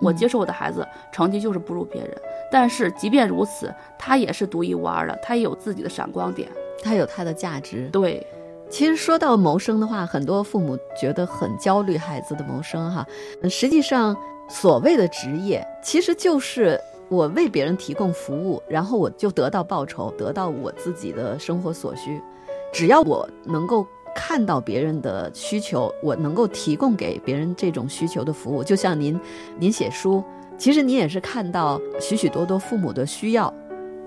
我接受我的孩子成绩就是不如别人，但是即便如此，他也是独一无二的，他也有自己的闪光点。他有他的价值。对，其实说到谋生的话，很多父母觉得很焦虑孩子的谋生哈。实际上，所谓的职业其实就是我为别人提供服务，然后我就得到报酬，得到我自己的生活所需。只要我能够看到别人的需求，我能够提供给别人这种需求的服务，就像您，您写书，其实您也是看到许许多多父母的需要。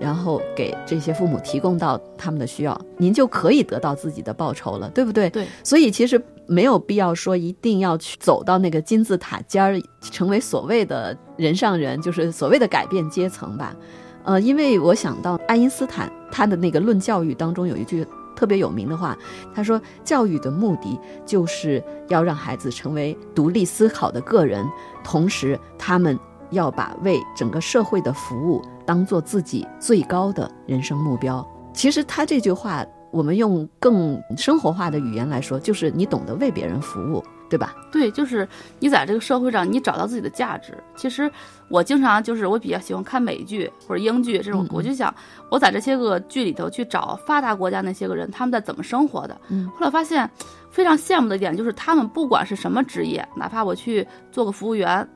然后给这些父母提供到他们的需要，您就可以得到自己的报酬了，对不对？对。所以其实没有必要说一定要去走到那个金字塔尖儿，成为所谓的人上人，就是所谓的改变阶层吧。呃，因为我想到爱因斯坦他的那个《论教育》当中有一句特别有名的话，他说：“教育的目的就是要让孩子成为独立思考的个人，同时他们要把为整个社会的服务。”当做自己最高的人生目标。其实他这句话，我们用更生活化的语言来说，就是你懂得为别人服务，对吧？对，就是你在这个社会上，你找到自己的价值。其实我经常就是我比较喜欢看美剧或者英剧这种，嗯嗯我就想我在这些个剧里头去找发达国家那些个人他们在怎么生活的。嗯，后来发现非常羡慕的一点就是他们不管是什么职业，哪怕我去做个服务员。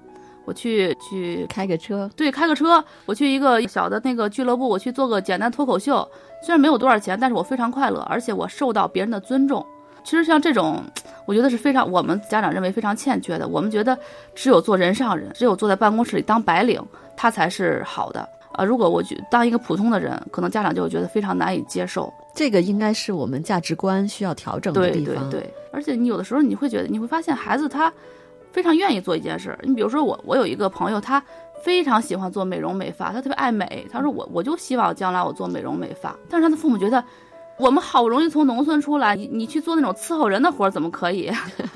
我去去开个车，对，开个车。我去一个小的那个俱乐部，我去做个简单脱口秀。虽然没有多少钱，但是我非常快乐，而且我受到别人的尊重。其实像这种，我觉得是非常我们家长认为非常欠缺的。我们觉得只有做人上人，只有坐在办公室里当白领，他才是好的啊。如果我去当一个普通的人，可能家长就会觉得非常难以接受。这个应该是我们价值观需要调整的地方。对对对，而且你有的时候你会觉得，你会发现孩子他。非常愿意做一件事，你比如说我，我有一个朋友，他非常喜欢做美容美发，他特别爱美。他说我我就希望将来我做美容美发，但是他的父母觉得，我们好不容易从农村出来，你你去做那种伺候人的活怎么可以？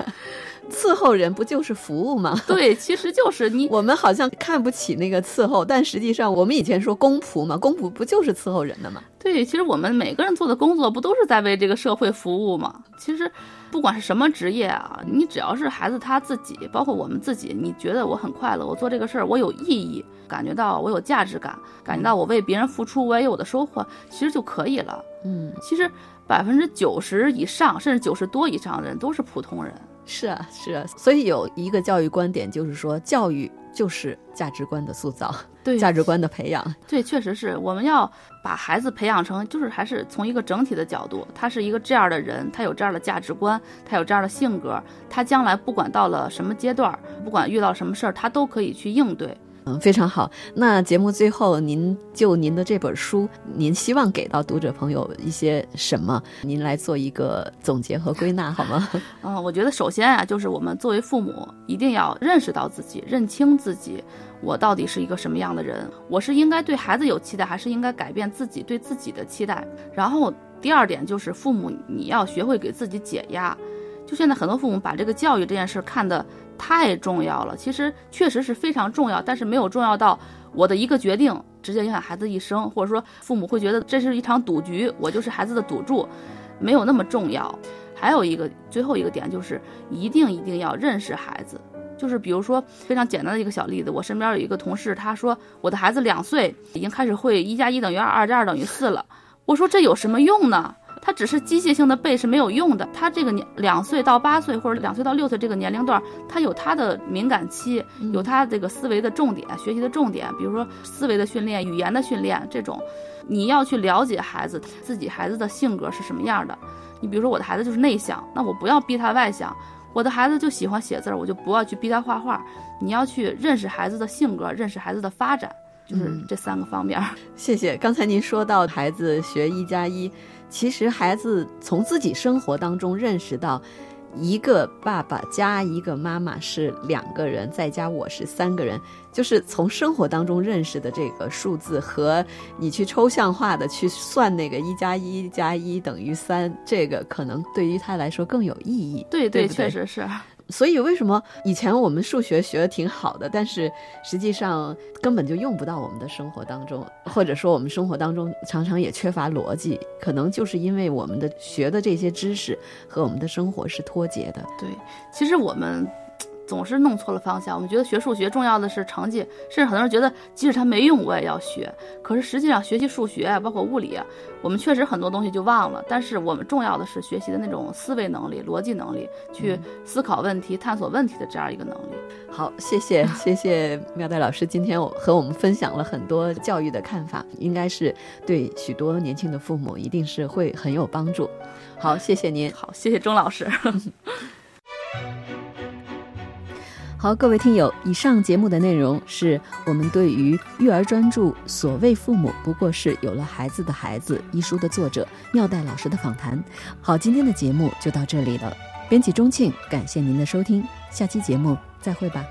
[LAUGHS] 伺候人不就是服务吗？[LAUGHS] 对，其实就是你。[LAUGHS] 我们好像看不起那个伺候，但实际上我们以前说公仆嘛，公仆不就是伺候人的吗？对，其实我们每个人做的工作不都是在为这个社会服务吗？其实。不管是什么职业啊，你只要是孩子他自己，包括我们自己，你觉得我很快乐，我做这个事儿我有意义，感觉到我有价值感，感觉到我为别人付出，我也有的收获，其实就可以了。嗯，其实百分之九十以上，甚至九十多以上的人都是普通人。是啊，是啊。所以有一个教育观点就是说，教育就是价值观的塑造，对价值观的培养。对，确实是我们要把孩子培养成，就是还是从一个整体的角度，他是一个这样的人，他有这样的价值观，他有这样的性格，他将来不管到了什么阶段，不管遇到什么事儿，他都可以去应对。嗯，非常好。那节目最后，您就您的这本书，您希望给到读者朋友一些什么？您来做一个总结和归纳好吗？[LAUGHS] 嗯，我觉得首先啊，就是我们作为父母，一定要认识到自己，认清自己，我到底是一个什么样的人？我是应该对孩子有期待，还是应该改变自己对自己的期待？然后第二点就是父母，你要学会给自己解压。就现在很多父母把这个教育这件事看得太重要了，其实确实是非常重要，但是没有重要到我的一个决定直接影响孩子一生，或者说父母会觉得这是一场赌局，我就是孩子的赌注，没有那么重要。还有一个最后一个点就是一定一定要认识孩子，就是比如说非常简单的一个小例子，我身边有一个同事，他说我的孩子两岁已经开始会一加一等于二，二加二等于四了，我说这有什么用呢？他只是机械性的背是没有用的。他这个年两岁到八岁或者两岁到六岁这个年龄段，他有他的敏感期，有他这个思维的重点、学习的重点，比如说思维的训练、语言的训练这种，你要去了解孩子自己孩子的性格是什么样的。你比如说我的孩子就是内向，那我不要逼他外向；我的孩子就喜欢写字，我就不要去逼他画画。你要去认识孩子的性格，认识孩子的发展。就是这三个方面。谢谢。刚才您说到孩子学一加一，其实孩子从自己生活当中认识到。一个爸爸加一个妈妈是两个人，再加我是三个人，就是从生活当中认识的这个数字，和你去抽象化的去算那个一加一加一等于三，这个可能对于他来说更有意义。对对，确实是。所以，为什么以前我们数学学的挺好的，但是实际上根本就用不到我们的生活当中，或者说我们生活当中常常也缺乏逻辑，可能就是因为我们的学的这些知识和我们的生活是脱节的。对，其实我们。总是弄错了方向。我们觉得学数学重要的是成绩，甚至很多人觉得即使它没用我也要学。可是实际上学习数学包括物理，我们确实很多东西就忘了。但是我们重要的是学习的那种思维能力、逻辑能力，去思考问题、探索问题的这样一个能力。好，谢谢谢谢妙代老师，今天我和我们分享了很多教育的看法，应该是对许多年轻的父母一定是会很有帮助。好，谢谢您。好，谢谢钟老师。[LAUGHS] 好，各位听友，以上节目的内容是我们对于《育儿专注：所谓父母不过是有了孩子的孩子》一书的作者妙代老师的访谈。好，今天的节目就到这里了。编辑钟庆，感谢您的收听，下期节目再会吧。